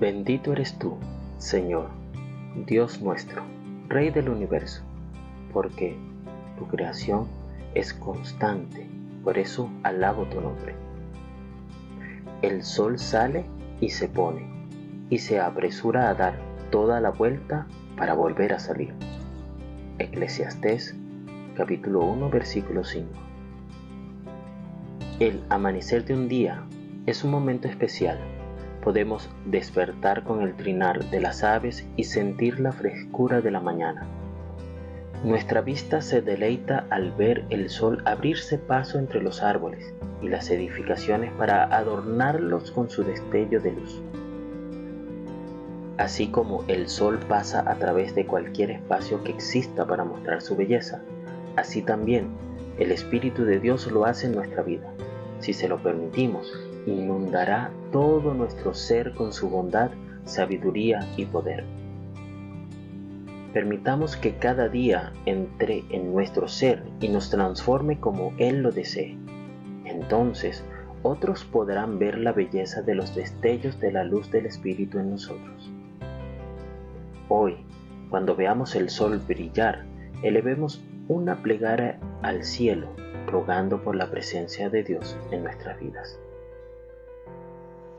Bendito eres tú, Señor, Dios nuestro, Rey del universo, porque tu creación es constante, por eso alabo tu nombre. El sol sale y se pone, y se apresura a dar toda la vuelta para volver a salir. Eclesiastés capítulo 1 versículo 5. El amanecer de un día es un momento especial. Podemos despertar con el trinar de las aves y sentir la frescura de la mañana. Nuestra vista se deleita al ver el sol abrirse paso entre los árboles y las edificaciones para adornarlos con su destello de luz. Así como el sol pasa a través de cualquier espacio que exista para mostrar su belleza, así también el Espíritu de Dios lo hace en nuestra vida. Si se lo permitimos, inundará todo nuestro ser con su bondad, sabiduría y poder. Permitamos que cada día entre en nuestro ser y nos transforme como Él lo desee. Entonces, otros podrán ver la belleza de los destellos de la luz del Espíritu en nosotros. Hoy, cuando veamos el sol brillar, elevemos una plegaria al cielo, rogando por la presencia de Dios en nuestras vidas.